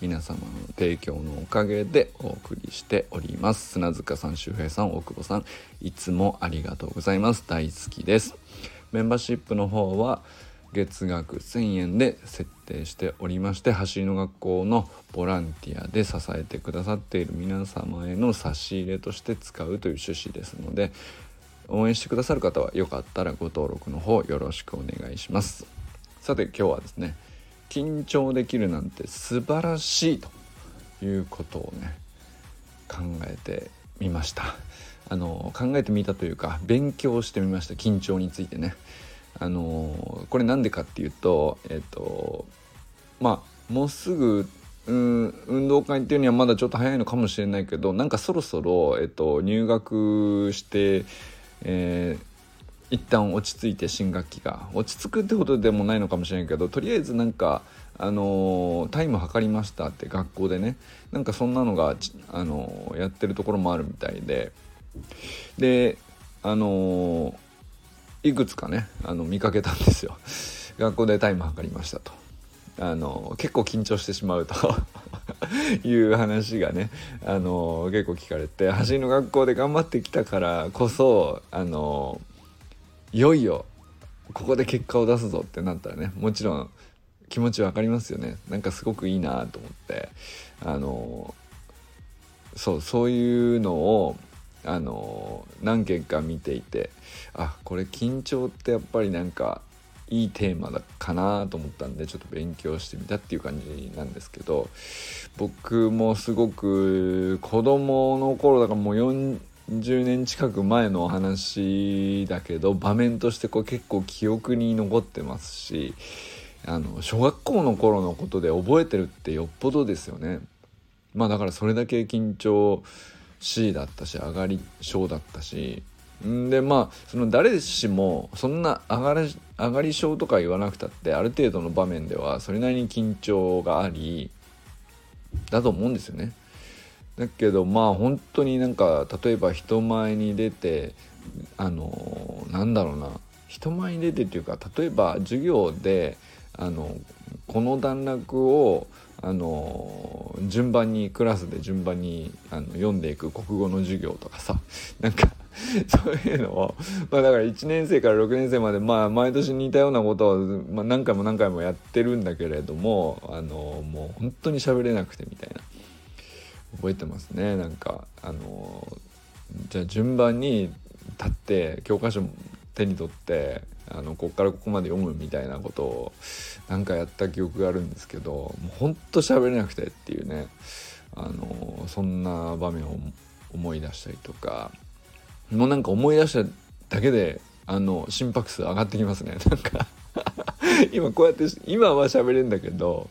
皆様の提供のおかげでお送りしております。砂塚さん周平さん大久保さんいつもありがとうございます。大好きです。メンバーシップの方は月額1000円で設定しておりまして走りの学校のボランティアで支えてくださっている皆様への差し入れとして使うという趣旨ですので応援してくださる方はよかったらご登録の方よろしくお願いします。さて今日はですね緊張できるなんて素晴らしいということをね考えてみました。あの考えてみたというか勉強してみました緊張についてね。あのこれなんでかっていうとえっ、とまあもうすぐうん運動会っていうにはまだちょっと早いのかもしれないけどなんかそろそろ、えっと、入学して、え、一旦落ち着いて新学期が落ち着くってことでもないのかもしれないけどとりあえずなんかあのタイム測りましたって学校でねなんかそんなのが、あのやってるところもあるみたいでであのいくつかねあの見かけたんですよ。学校でタイム測りましたと。あの結構緊張してしまうと。いう話がねあの結構聞かれて走りの学校で頑張ってきたからこそあのいよいよここで結果を出すぞってなったらねもちろん気持ち分かりますよね。なんかすごくいいなと思って。あのそうそういうのをあの何件か見ていてあこれ緊張ってやっぱりなんかいいテーマだかなと思ったんでちょっと勉強してみたっていう感じなんですけど僕もすごく子供の頃だからもう40年近く前のお話だけど場面としてこう結構記憶に残ってますしあの小学校の頃のことで覚えてるってよっぽどですよね。まあだからそれだけ緊張 C だったし上がり症だったしんでまあその誰しもそんな上がり上がり症とか言わなくたってある程度の場面ではそれなりに緊張がありだと思うんですよね。だけどまあ本当になんか例えば人前に出てあのなんだろうな。人前に出てっていうか例えば授業であのこの段落をあの順番にクラスで順番にあの読んでいく国語の授業とかさ。なんかそういうのを、まあ、だから1年生から6年生まで、まあ、毎年似たようなことを、まあ、何回も何回もやってるんだけれどもあのもう本当に喋れなくてみたいな。覚えてますね。なんかあのじゃあ順番に立って教科書手に取ってあのこっからここまで読むみたいなことをなんかやった記憶があるんですけどもうほんと喋れなくてっていうね。あのそんな場面を思い出したりとかもうなんか思い出しただけであの心拍数上がってきますね。なんか 今こうやって今は喋れるんだけど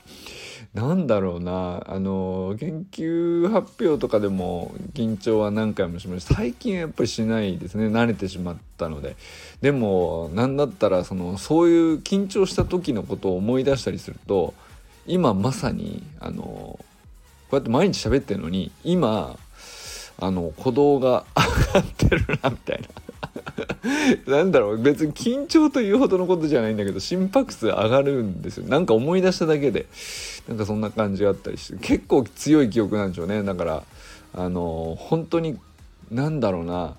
なんだろうな。あの研究発表とかでも緊張は何回もしました。最近はやっぱりしないですね。慣れてしまったので。でも何だったらそのそういう緊張した時のことを思い出したりすると今まさにあのこうやって毎日喋ってるのに今あの鼓動が上がってるなみたいな。なんだろう別に緊張というほどのことじゃないんだけど心拍数上がるんですよなんか思い出しただけでなんかそんな感じがあったりして結構強い記憶なんでしょうねだからあの本当になんだろうな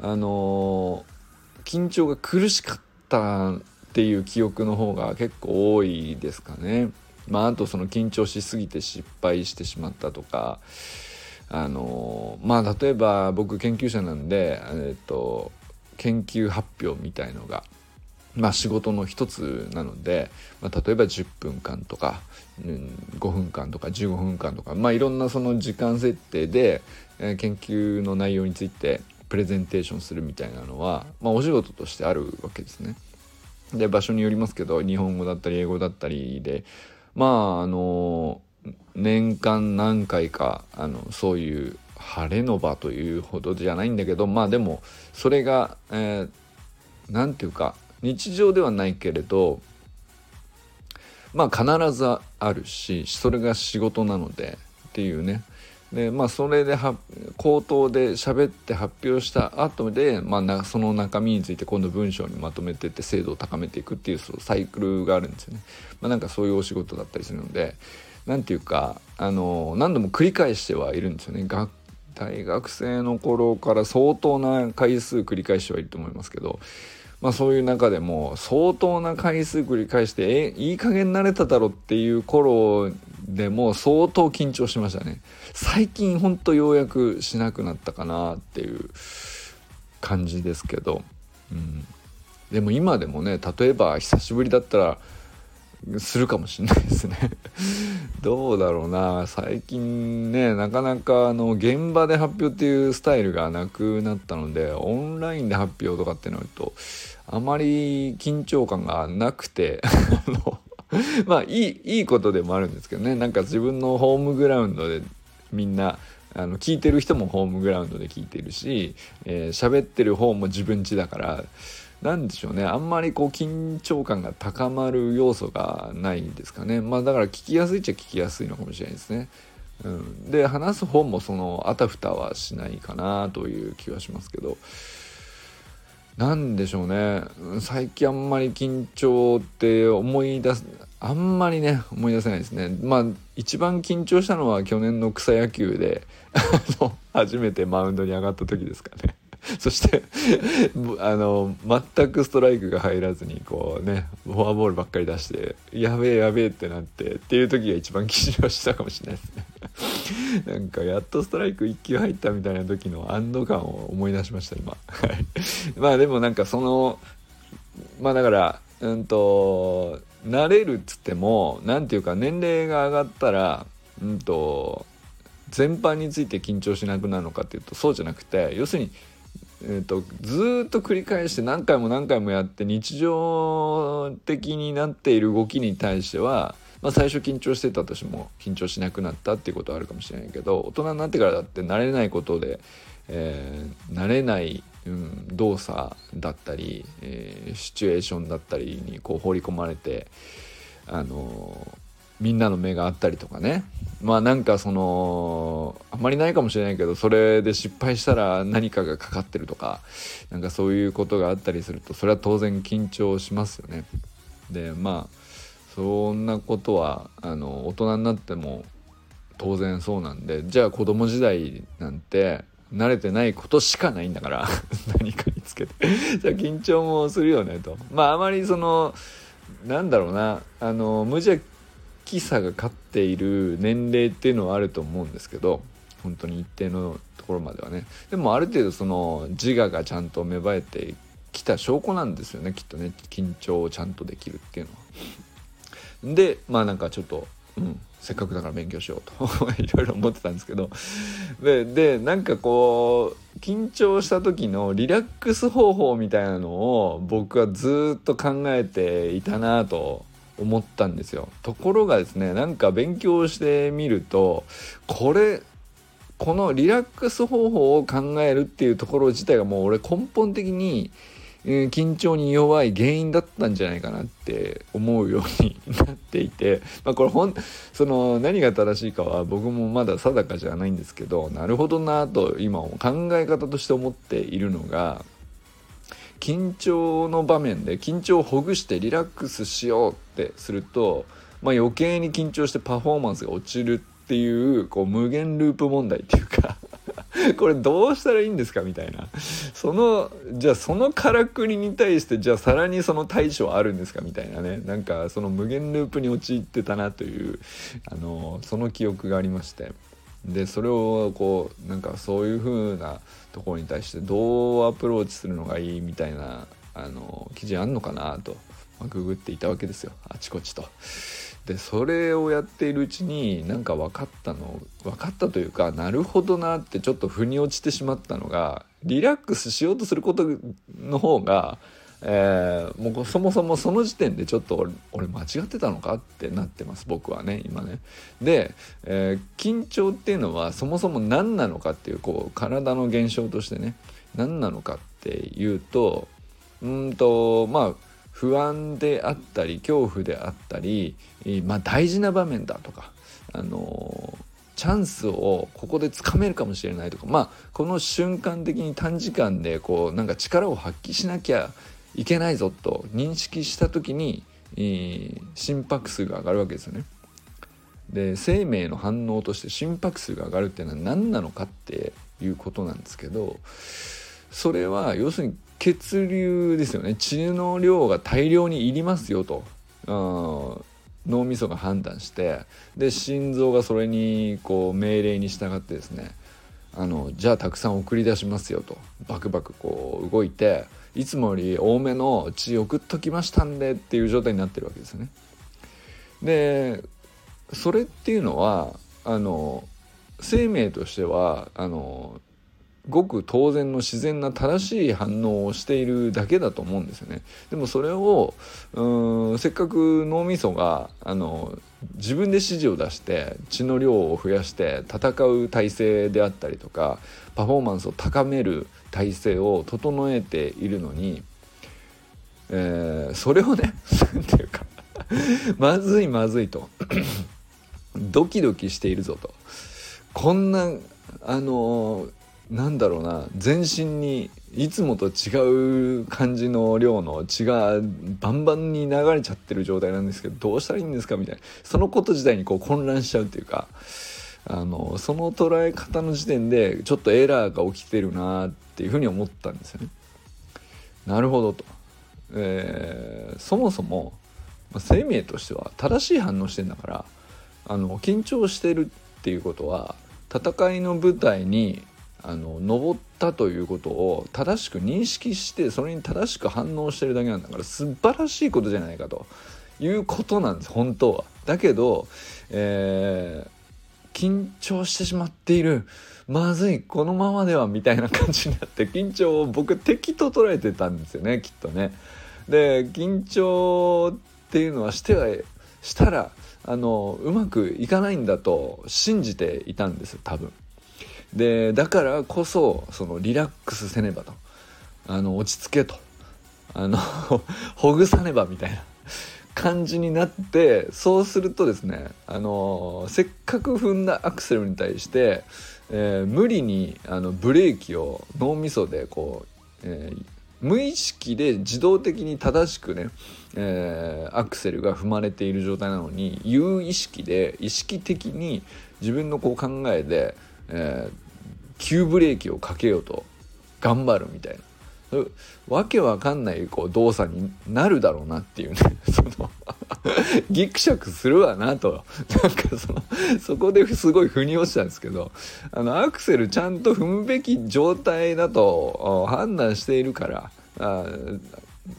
あの緊張が苦しかったっていう記憶の方が結構多いですかね。まあ、あとその緊張しすぎて失敗してしまったとかあのまあ例えば僕研究者なんで、えっと、研究発表みたいのが、まあ、仕事の一つなので、まあ、例えば10分間とか、うん、5分間とか15分間とか、まあ、いろんなその時間設定で、えー、研究の内容についてプレゼンテーションするみたいなのは、まあ、お仕事としてあるわけですね。で場所によりますけど日本語だったり英語だったりでまああの年間何回かあのそういう晴れの場というほどじゃないんだけどまあでもそれが何、えー、て言うか日常ではないけれどまあ必ずあるしそれが仕事なのでっていうねでまあそれで口頭で喋って発表した後で、まあ、その中身について今度文章にまとめてって精度を高めていくっていうそのサイクルがあるんですよね。まあ、なんかそういうお仕事だったりするので何て言うかあの何度も繰り返してはいるんですよね。大学生の頃から相当な回数繰り返してはいると思いますけどまあ、そういう中でも相当な回数繰り返してえいい加減慣れただろっていう頃でも相当緊張しましたね。最近ほんとようやくしなくなったかなっていう感じですけど、うん、でも今でもね例えば久しぶりだったらするかもしれないですね。どうだろうな。最近ねなかなかあの現場で発表っていうスタイルがなくなったのでオンラインで発表とかってなるとあまり緊張感がなくて まあいいいいことでもあるんですけどね。なんか自分のホームグラウンドでみんなあの聞いてる人もホームグラウンドで聞いてるし喋、えー、ってる方も自分家だから何でしょうね。あんまりこう緊張感が高まる要素がないんですかね。まあだから聞きやすいっちゃ聞きやすいのかもしれないですね。うん、で話す方もそのあたふたはしないかなという気はしますけど。何でしょうね。最近あんまり緊張って思い出すあんまりね思い出せないですね。まあ一番緊張したのは去年の草野球で 初めてマウンドに上がった時ですかね。そしてあの全くストライクが入らずにこうねフォアボールばっかり出してやべえやべえってなってっていう時が一番緊張したかもしれないですね。なんかやっとストライク1球入ったみたいな時の安堵感を思い出しました今。まあでもなんかそのまあだからうんと慣れるっつっても何て言うか年齢が上がったらうんと全般について緊張しなくなるのかっていうとそうじゃなくて要するにえーと、ずっと繰り返して何回も何回もやって日常的になっている動きに対しては、まあ、最初緊張してたとしても緊張しなくなったっていうことはあるかもしれないけど大人になってからだって慣れないことで、えー、慣れない、うん、動作だったり、えー、シチュエーションだったりにこう放り込まれてあのみんなの目があったりとかね。まあなんかそのあんまりないかもしれないけどそれで失敗したら何かがかかってるとかなんかそういうことがあったりするとそれは当然緊張しますよね。でまあそんなことはあの大人になっても当然そうなんでじゃあ子供時代なんて慣れてないことしかないんだから 何かにつけて。じゃあ緊張もするよねと。まああまりそのなんだろうなあの無邪きさが勝っている年齢っていうのはあると思うんですけど本当に一定のところまではね。でもある程度その自我がちゃんと芽生えてきた証拠なんですよねきっとね。緊張をちゃんとできるっていうのは。でまあなんかちょっと、うん、せっかくだから勉強しようと。いろいろ思ってたんですけど。ででなんかこう緊張した時のリラックス方法みたいなのを僕はずっと考えていたなと思ったんですよ。ところがですねなんか勉強してみるとこれこのリラックス方法を考えるっていうところ自体がもう俺根本的に、え、緊張に弱い原因だったんじゃないかなって思うようになっていて、まあ、これほんその何が正しいかは僕もまだ定かじゃないんですけどなるほどなと今考え方として思っているのが緊張の場面で緊張をほぐしてリラックスしようってすると、まあ、余計に緊張してパフォーマンスが落ちるっていうこう無限ループ問題っていうか これどうしたらいいんですかみたいな。そのじゃあそのからくりに対してじゃあさらにその対処あるんですかみたいなね。なんかその無限ループに陥ってたなというあのその記憶がありまして。でそれをこうなんかそういう風なところに対してどうアプローチするのがいいみたいなあの記事あんのかなと、まあ、ググっていたわけですよあちこちと。でそれをやっているうちになんか分かったの分かったというかなるほどなってちょっと腑に落ちてしまったのがリラックスしようとすることの方がえー、もうそもそもその時点でちょっと俺間違ってたのかってなってます僕はね今ね。で、えー、緊張っていうのはそもそも何なのかっていうこう体の現象としてね何なのかっていうとうんとまあ不安であったり恐怖であったり、まあ、大事な場面だとか、あのチャンスをここでつかめるかもしれないとかまあこの瞬間的に短時間でこうなんか力を発揮しなきゃいけないぞと認識した時に、心拍数が上がるわけですよね。で生命の反応として心拍数が上がるっていうのは何なのかっていうことなんですけどそれは要するに血流ですよね血の量が大量にいりますよと。脳みそが判断してで心臓がそれにこう命令に従ってですねあのじゃあたくさん送り出しますよとバクバクこう動いていつもより多めの血送っときましたんでっていう状態になってるわけですよね。でそれっていうのはあの生命としてはあのごく当然の自然な正しい反応をしているだけだと思うんですよね。でもそれをうんせっかく脳みそがあの自分で指示を出して血の量を増やして戦う体制であったりとかパフォーマンスを高める体制を整えているのに、えー、それをね 何ていうかまずいまずいとドキドキしているぞとこんなあのーなんだろうな全身にいつもと違う感じの量の血がバンバンに流れちゃってる状態なんですけどどうしたらいいんですかみたいなそのこと自体にこう混乱しちゃうっていうかあのその捉え方の時点でちょっとエラーが起きてるなっていうふうに思ったんですよね。なるほどと。えー、そもそも生命としては正しい反応してんだからあの緊張してるっていうことは戦いの舞台にあの登ったということを正しく認識してそれに正しく反応してるだけなんだから素晴らしいことじゃないかということなんです本当は。だけど、えー、緊張してしまっているまずいこのままではみたいな感じになって緊張を僕敵と捉えてたんですよねきっとね。で緊張っていうのはしてはしたらあのうまくいかないんだと信じていたんです多分。でだからこそそのリラックスせねばと。あの落ち着けと。あの ほぐさねばみたいな。感じになってそうするとですねあのせっかく踏んだアクセルに対して、えー、無理にあのブレーキを脳みそでこう、えー、無意識で自動的に正しくね、えー、アクセルが踏まれている状態なのに有意識で意識的に自分のこう考えで、えー、急ブレーキをかけようと頑張るみたいな。わけわかんないこう動作になるだろうなっていうね。そのギクシャクするわなと。なんかそのそこですごい腑に落ちたんですけど。あのアクセルちゃんと踏むべき状態だと判断しているからあ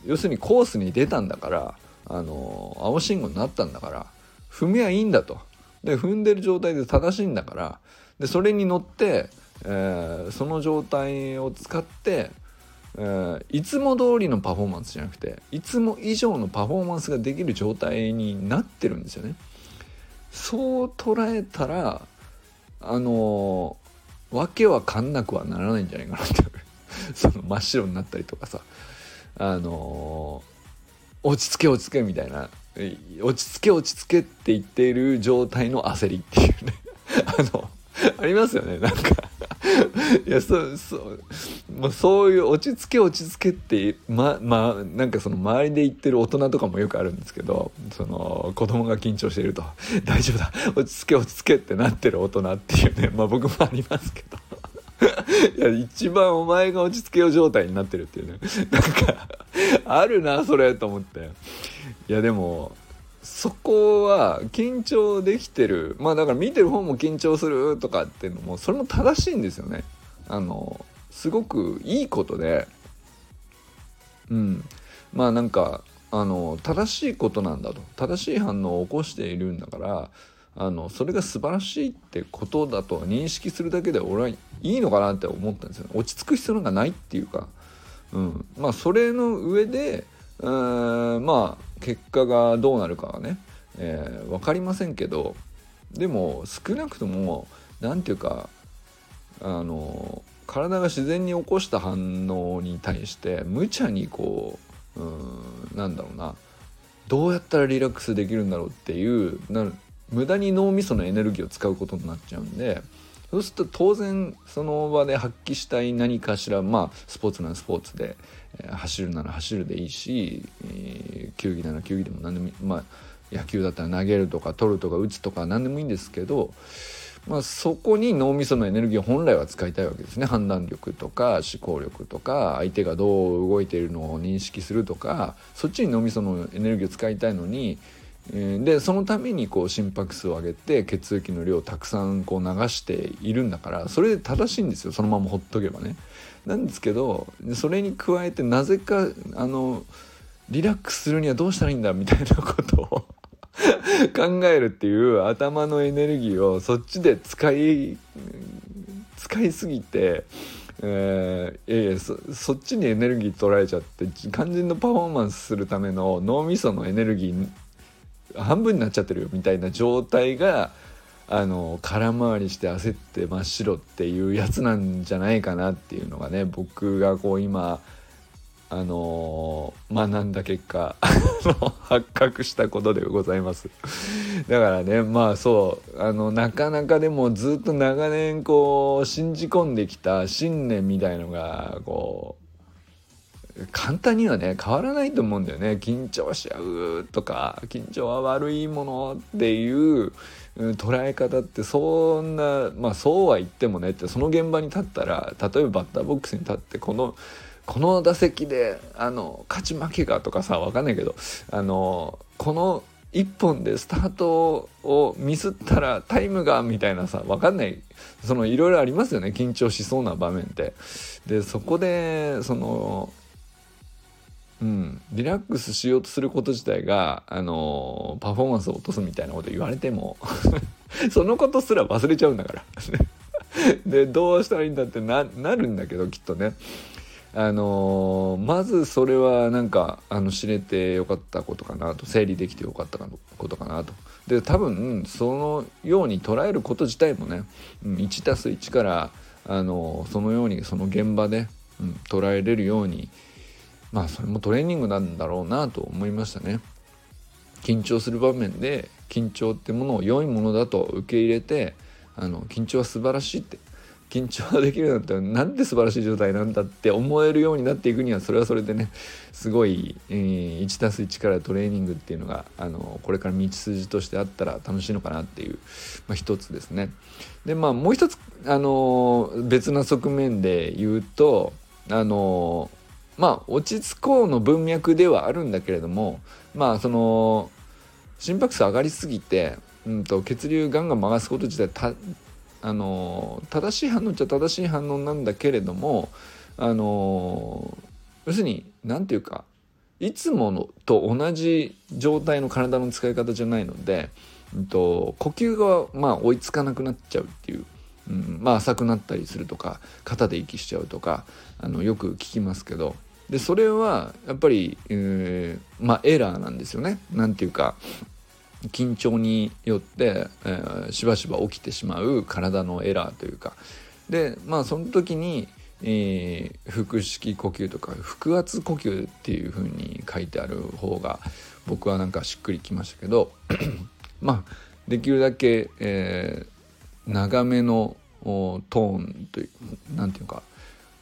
要するにコースに出たんだからあの青信号になったんだから踏みはいいんだと。で踏んでる状態で正しいんだからでそれに乗ってえー、その状態を使って、えー、いつも通りのパフォーマンスじゃなくていつも以上のパフォーマンスができる状態になってるんですよね。そう捉えたらあのー、わけはかんなくはならないんじゃないかなって。その真っ白になったりとかさ。あのー、落ち着け落ち着けみたいな。落ち着け落ち着けって言っている状態の焦りっていうね。あのありますよね。なんかいやそうそう、そういう落ち着け落ち着けってままあなんかその周りで言ってる大人とかもよくあるんですけどその子供が緊張していると「大丈夫だ。落ち着け落ち着け」ってなってる大人っていうねまあ僕もありますけど。いや一番お前が落ち着けよう状態になってるっていうね。なんかあるなそれと思って。いやでもそこは緊張できてる。まあだから見てる方も緊張するとかっていうのもそれも正しいんですよね。あのすごくいいことで。うん。まあなんかあの正しいことなんだと。正しい反応を起こしているんだからあのそれが素晴らしいってことだと認識するだけで俺はいいのかなって思ったんですよ、ね、落ち着く必要なんかないっていうか。うん、まあそれの上でうんまあ結果がどうなるかはね、えー、分かりませんけどでも少なくとも何て言うかあの体が自然に起こした反応に対して無茶にこううんなんだろうなどうやったらリラックスできるんだろうっていうな無駄に脳みそのエネルギーを使うことになっちゃうんでそうすると当然その場で発揮したい何かしらまあスポーツならスポーツで、走るなら走るでいいし、え、球技なら球技でも何でもまあ野球だったら投げるとか取るとか打つとか何でもいいんですけどまあ、そこに脳みそのエネルギーを本来は使いたいわけですね。判断力とか思考力とか相手がどう動いているのを認識するとかそっちに脳みそのエネルギーを使いたいのにでそのためにこう心拍数を上げて血液の量をたくさんこう流しているんだからそれで正しいんですよそのままほっとけばね。なんですけどそれに加えてなぜかあのリラックスするにはどうしたらいいんだみたいなことを 考えるっていう頭のエネルギーをそっちで使い使いすぎて、えー、いやそそっちにエネルギー取られちゃって肝心のパフォーマンスするための脳みそのエネルギー半分になっちゃってるよみたいな状態があの空回りして焦って真っ白っていうやつなんじゃないかなっていうのがね僕がこう今あのー、学んだ結果 発覚したことでございます。だからねまあそうあのなかなかでもずっと長年こう信じ込んできた信念みたいのがこう簡単にはね変わらないと思うんだよね。緊張しちゃうとか緊張は悪いものっていう捉え方ってそんなまあそうは言ってもねってその現場に立ったら例えばバッターボックスに立ってこのこの打席であの勝ち負けがとかさ分かんないけどあのこの1本でスタートをミスったらタイムがみたいなさ分かんない。そのいろいろありますよね。緊張しそうな場面って。でそこでそのうん。リラックスしようとすること自体があのパフォーマンスを落とすみたいなこと言われても そのことすら忘れちゃうんだから。でどうしたらいいんだってなるんだけどきっとね。あのー、まずそれはなんかあの知れてよかったことかなと。整理できてよかったことかなと。で多分そのように捉えること自体もね、1+1 から、あのー、そのようにその現場で、うん、捉えれるようにまあそれもトレーニングなんだろうなと思いましたね。緊張する場面で緊張ってものを良いものだと受け入れてあの緊張は素晴らしいって緊張できるなんてなんて素晴らしい状態なんだって思えるようになっていくにはそれはそれでねすごい、えー、1+1 からトレーニングっていうのがあのこれから道筋としてあったら楽しいのかなっていう、まあ、一つですね。でまあもう一つあの別な側面で言うとあのまあ落ち着こうの文脈ではあるんだけれどもまあその心拍数上がりすぎて、うんと、血流ガンガン回すこと自体あの正しい反応っちゃ正しい反応なんだけれどもあの要するに何て言うかいつものと同じ状態の体の使い方じゃないので、うん、と呼吸がまあ追いつかなくなっちゃうっていう、うん、まあ浅くなったりするとか肩で息しちゃうとかあのよく聞きますけどでそれはやっぱり、えー、まあエラーなんですよね。なんていうか緊張によって、えー、しばしば起きてしまう体のエラーというかでまあその時に、えー、腹式呼吸とか腹圧呼吸っていう風に書いてある方が僕はなんかしっくりきましたけど まあできるだけ、えー、長めのトーンという何て言うか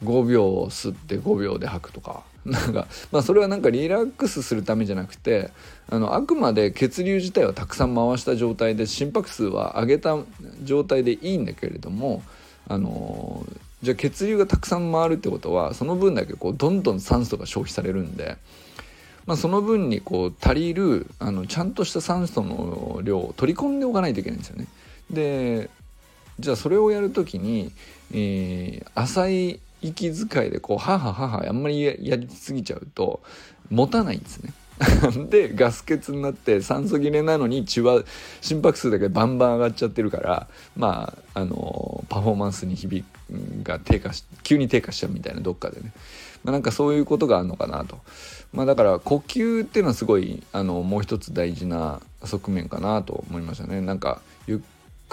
5秒吸って5秒で吐くとかなんかまあそれはなんかリラックスするためじゃなくてあのあくまで血流自体はたくさん回した状態で心拍数は上げた状態でいいんだけれどもあのじゃあ血流がたくさん回るってことはその分だけこうどんどん酸素が消費されるんで。まあ、その分にこう足りるあのちゃんとした酸素の量を取り込んでおかないといけないんですよね。でじゃあそれをやる時に、えー、浅い息遣いでこうははははあんまりやりすぎちゃうと持たないんですね。でガス欠になって酸素切れなのに血は心拍数だけバンバン上がっちゃってるからまああのパフォーマンスに響が低下し急に低下しちゃうみたいなどっかでねまあ、なんかそういうことがあるのかなと。まあ、だから呼吸っていうのはすごいあのもう一つ大事な側面かなと思いましたね。なんか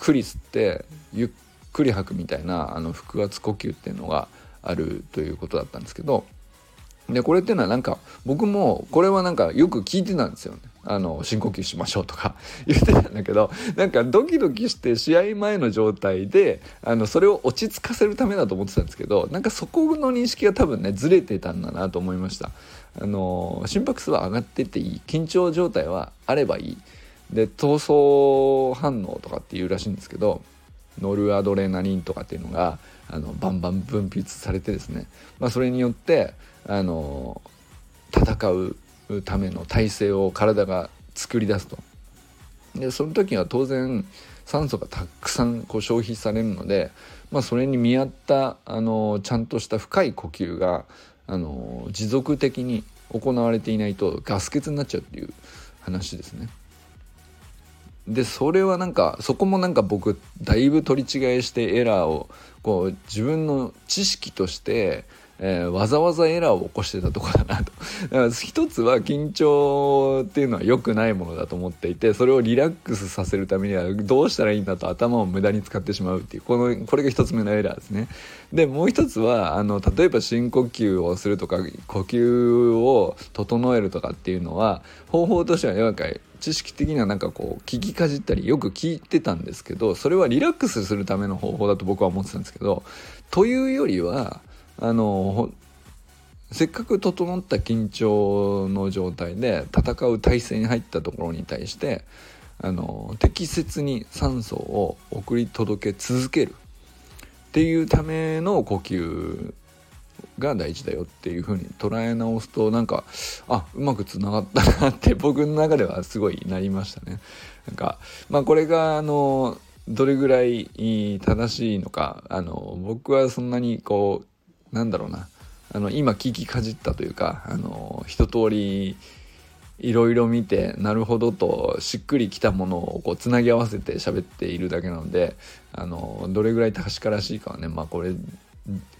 くり吸ってゆっくり吐くみたいなあの腹圧呼吸っていうのがあるということだったんですけどでこれっていうのはなんか僕もこれはなんかよく聞いてたんですよね。あの深呼吸しましょうとか 言ってたんだけどなんかドキドキして試合前の状態であのそれを落ち着かせるためだと思ってたんですけどなんかそこの認識が多分ねずれてたんだなと思いましたあの心拍数は上がってていい緊張状態はあればいいで闘争反応とかっていうらしいんですけどノルアドレナリンとかっていうのがあのバンバン分泌されてですね、まあ、それによってあの戦うための体制を体が作り出すと。でその時は当然酸素がたくさんこう消費されるので、まあ、それに見合ったあのちゃんとした深い呼吸があの持続的に行われていないとガス欠になっちゃうっていう話ですね。でそれはなんかそこもなんか僕だいぶ取り違えしてエラーをこう自分の知識としてえー、わざわざエラーを起こしてたとこだなと。だから一つは緊張っていうのは良くないものだと思っていてそれをリラックスさせるためにはどうしたらいいんだと頭を無駄に使ってしまうっていうこのこれが一つ目のエラーですね。でもう一つはあの例えば深呼吸をするとか呼吸を整えるとかっていうのは方法としてはなんか知識的にはなんかこう聞きかじったりよく聞いてたんですけどそれはリラックスするための方法だと僕は思ってたんですけどというよりはあのせっかく整った緊張の状態で戦う体勢に入ったところに対してあの適切に酸素を送り届け続けるっていうための呼吸が大事だよっていう風に捉え直すとなんかあうまくつながったなって僕の中ではすごいなりましたね。なんかまあこれがあのどれぐらい正しいのかあの僕はそんなにこうなんだろうな。あの今聞きかじったというかあの一通りいろいろ見てなるほどとしっくりきたものをこうつなぎ合わせて喋っているだけなのであのどれぐらい確からしいかはねまあこれ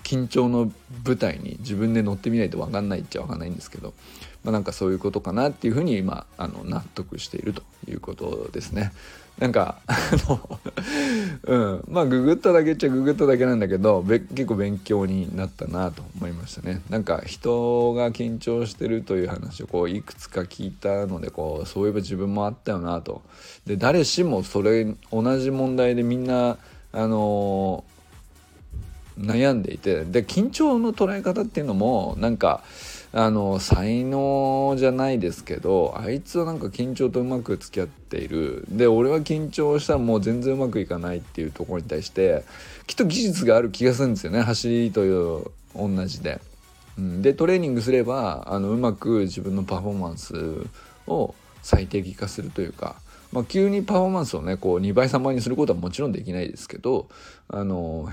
緊張の舞台に自分で乗ってみないと分かんないっちゃ分かんないんですけど、まあ、なんかそういうことかなっていうふうに今あの納得しているということですね。なんかあの うん。まあググっただけっちゃググっただけなんだけど結構勉強になったなと思いましたね。なんか人が緊張してるという話をこういくつか聞いたのでこうそういえば自分もあったよなと。で誰しもそれ同じ問題でみんなあの悩んでいてで緊張の捉え方っていうのもなんかあの才能じゃないですけどあいつはなんか緊張とうまく付き合っている。で俺は緊張したらもう全然うまくいかないっていうところに対してきっと技術がある気がするんですよね。走りという同じで。うん、でトレーニングすればあのうまく自分のパフォーマンスを最適化するというか、まあ、急にパフォーマンスをねこう2倍3倍にすることはもちろんできないですけどあの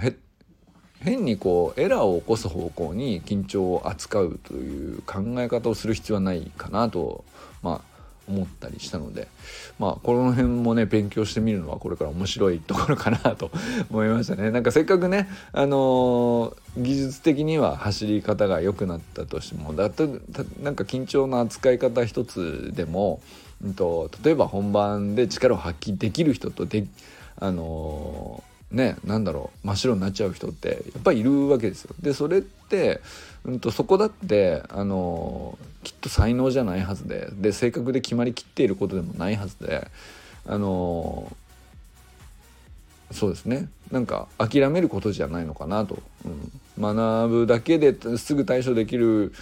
変にこうエラーを起こす方向に緊張を扱うという考え方をする必要はないかなとまあ思ったりしたのでまあこの辺もね勉強してみるのはこれから面白いところかなと 思いましたね。なんかせっかくねあのー、技術的には走り方が良くなったとしてもだとなんか緊張の扱い方一つでも、うんと、例えば本番で力を発揮できる人とであのーねなんだろう真っ白になっちゃう人ってやっぱりいるわけですよ。でそれって、うんと、そこだってあのきっと才能じゃないはずでで性格で決まりきっていることでもないはずであのそうですねなんか諦めることじゃないのかなと、うん、学ぶだけですぐ対処できる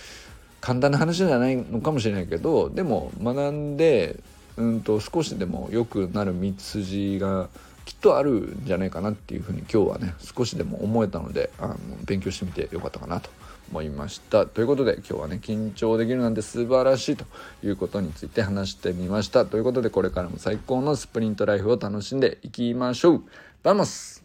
簡単な話じゃないのかもしれないけどでも学んで、うんと、少しでも良くなる道筋がきっとあるんじゃないかなっていうふうに今日はね少しでも思えたのであの勉強してみてよかったかなと思いました。ということで今日はね緊張できるなんて素晴らしいということについて話してみました。ということでこれからも最高のスプリントライフを楽しんでいきましょう。バモス!